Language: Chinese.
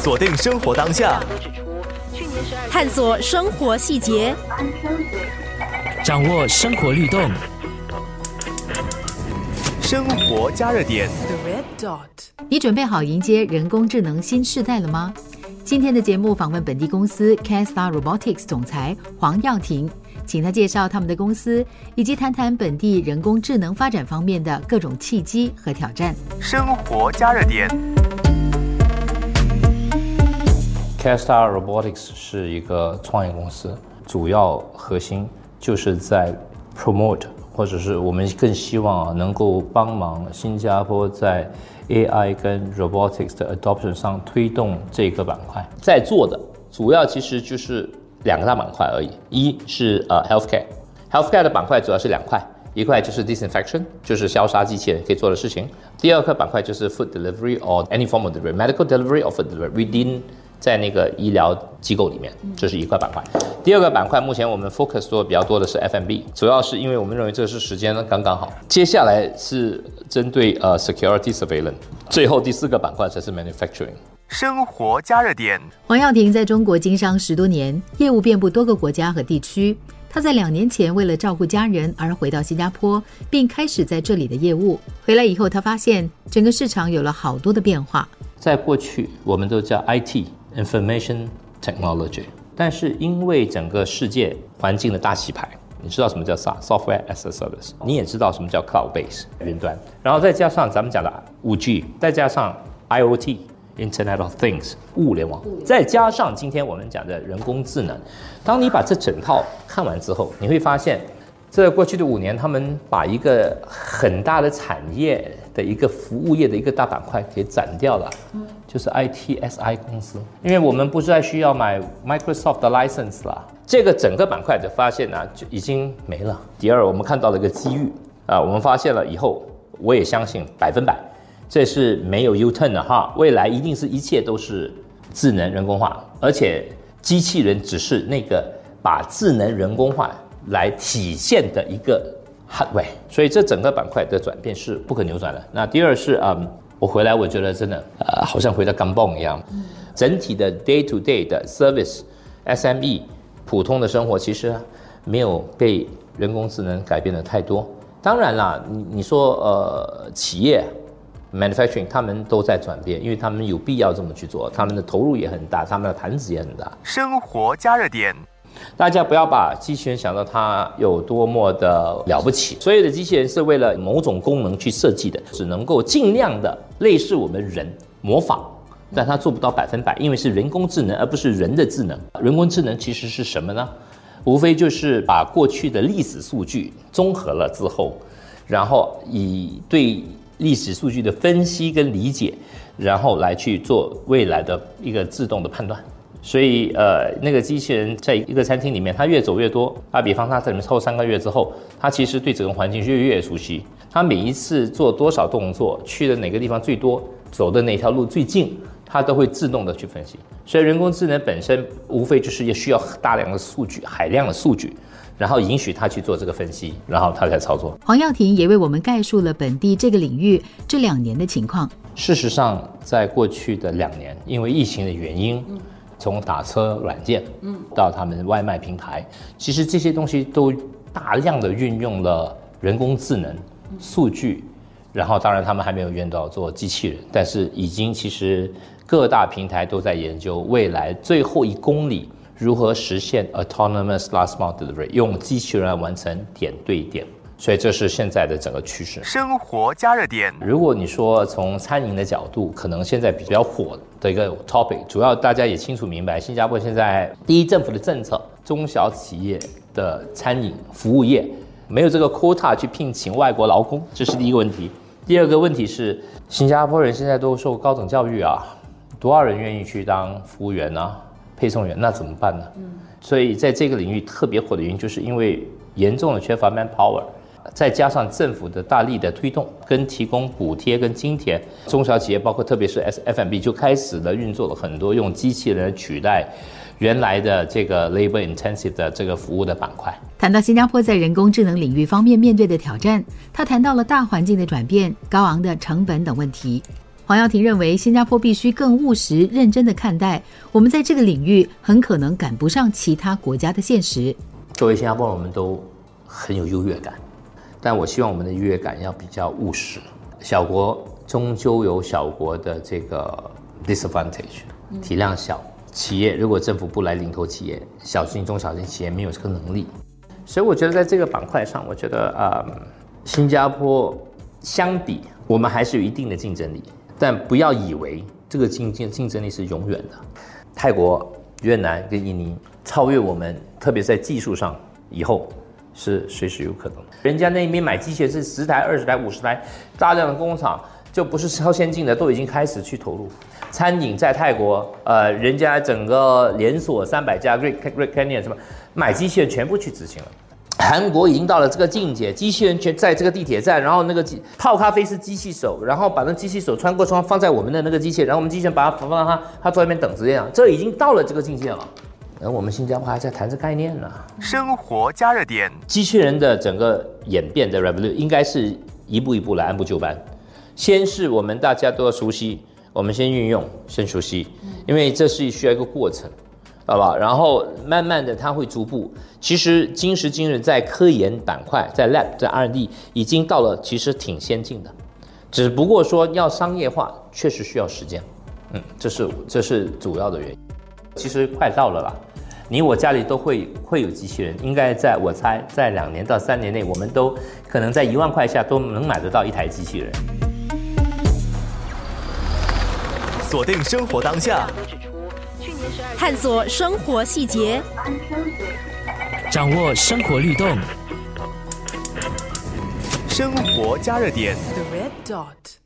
锁定生活当下，探索生活细节，掌握生活律动。生活加热点。你准备好迎接人工智能新时代了吗？今天的节目访问本地公司 Canstar Robotics 总裁黄耀庭，请他介绍他们的公司，以及谈谈本地人工智能发展方面的各种契机和挑战。生活加热点。Castar Robotics 是一个创业公司，主要核心就是在 promote，或者是我们更希望能够帮忙新加坡在 AI 跟 robotics 的 adoption 上推动这个板块。在做的主要其实就是两个大板块而已，一是呃 healthcare，healthcare 的板块主要是两块。一块就是 disinfection，就是消杀机器人可以做的事情。第二个板块就是 food delivery or any form of delivery，medical delivery or food delivery within 在那个医疗机构里面，这是一块板块。第二个板块，目前我们 focus 做的比较多的是 FMB，主要是因为我们认为这是时间刚刚好。接下来是针对呃 security surveillance，最后第四个板块才是 manufacturing。生活加热点。黄耀庭在中国经商十多年，业务遍布多个国家和地区。他在两年前为了照顾家人而回到新加坡，并开始在这里的业务。回来以后，他发现整个市场有了好多的变化。在过去，我们都叫 IT information technology，但是因为整个世界环境的大洗牌，你知道什么叫 SaaS software as a service，你也知道什么叫 cloud base 云端，然后再加上咱们讲的五 G，再加上 IoT。Internet of Things，物联网，再加上今天我们讲的人工智能，当你把这整套看完之后，你会发现，这过去的五年，他们把一个很大的产业的一个服务业的一个大板块给斩掉了，就是 ITSI 公司，因为我们不再需要买 Microsoft 的 license 了，这个整个板块的发现呢就已经没了。第二，我们看到了一个机遇啊，我们发现了以后，我也相信百分百。这是没有 U turn 的哈，未来一定是一切都是智能人工化，而且机器人只是那个把智能人工化来体现的一个捍卫所以这整个板块的转变是不可扭转的。那第二是嗯，我回来我觉得真的呃，好像回到钢蹦一样，整体的 day to day 的 service SME 普通的生活其实没有被人工智能改变的太多。当然啦，你你说呃企业。manufacturing 他们都在转变，因为他们有必要这么去做，他们的投入也很大，他们的盘子也很大。生活加热点。大家不要把机器人想到它有多么的了不起，所有的机器人是为了某种功能去设计的，只能够尽量的类似我们人模仿，但它做不到百分百，因为是人工智能而不是人的智能。人工智能其实是什么呢？无非就是把过去的历史数据综合了之后，然后以对历史数据的分析跟理解，然后来去做未来的一个自动的判断。所以，呃，那个机器人在一个餐厅里面，它越走越多。啊，比方它在里面超过三个月之后，它其实对整个环境越越越熟悉。它每一次做多少动作，去的哪个地方最多，走的哪条路最近，它都会自动的去分析。所以，人工智能本身无非就是也需要大量的数据，海量的数据。然后允许他去做这个分析，然后他才操作。黄耀庭也为我们概述了本地这个领域这两年的情况。事实上，在过去的两年，因为疫情的原因，从打车软件，嗯，到他们外卖平台，其实这些东西都大量的运用了人工智能、数据，然后当然他们还没有用到做机器人，但是已经其实各大平台都在研究未来最后一公里。如何实现 autonomous last mile delivery？用机器人来完成点对点，所以这是现在的整个趋势。生活加热点。如果你说从餐饮的角度，可能现在比较火的一个 topic，主要大家也清楚明白，新加坡现在第一政府的政策，中小企业的餐饮服务业没有这个 quota 去聘请外国劳工，这是第一个问题。第二个问题是，新加坡人现在都受高等教育啊，多少人愿意去当服务员呢？配送员那怎么办呢？嗯，所以在这个领域特别火的原因，就是因为严重的缺乏 manpower，再加上政府的大力的推动跟提供补贴跟津贴，中小企业包括特别是 S F M B 就开始了运作了很多用机器人取代原来的这个 labor intensive 的这个服务的板块。谈到新加坡在人工智能领域方面面对的挑战，他谈到了大环境的转变、高昂的成本等问题。黄耀庭认为，新加坡必须更务实、认真的看待我们在这个领域很可能赶不上其他国家的现实。作为新加坡人，我们都很有优越感，但我希望我们的优越感要比较务实。小国终究有小国的这个 disadvantage，体量小，企业如果政府不来领头企业，小型中小型企业没有这个能力，所以我觉得在这个板块上，我觉得啊、新加坡相比我们还是有一定的竞争力，但不要以为这个竞竞竞争力是永远的。泰国、越南跟印尼超越我们，特别在技术上以后是随时有可能的。人家那边买机械是十台、二十台、五十台，大量的工厂就不是超先进的，都已经开始去投入。餐饮在泰国，呃，人家整个连锁三百家 Great Great Canyon 什么买机器人全部去执行了。韩国已经到了这个境界，机器人全在这个地铁站，然后那个机泡咖啡是机器手，然后把那机器手穿过窗放在我们的那个机器，然后我们机器人把它放到它，它坐在那边等着这样，这已经到了这个境界了。而我们新加坡还在谈这概念呢。生活加热点，机器人的整个演变的 revolution 应该是一步一步来，按部就班。先是我们大家都要熟悉，我们先运用，先熟悉，因为这是需要一个过程，好不好？然后慢慢的它会逐步。其实今时今日在科研板块，在 lab，在 R&D 已经到了其实挺先进的，只不过说要商业化，确实需要时间。嗯，这是这是主要的原因。其实快到了啦，你我家里都会会有机器人，应该在我猜在两年到三年内，我们都可能在一万块下都能买得到一台机器人。锁定生活当下，探索生活细节，掌握生活律动，生活加热点。The red dot.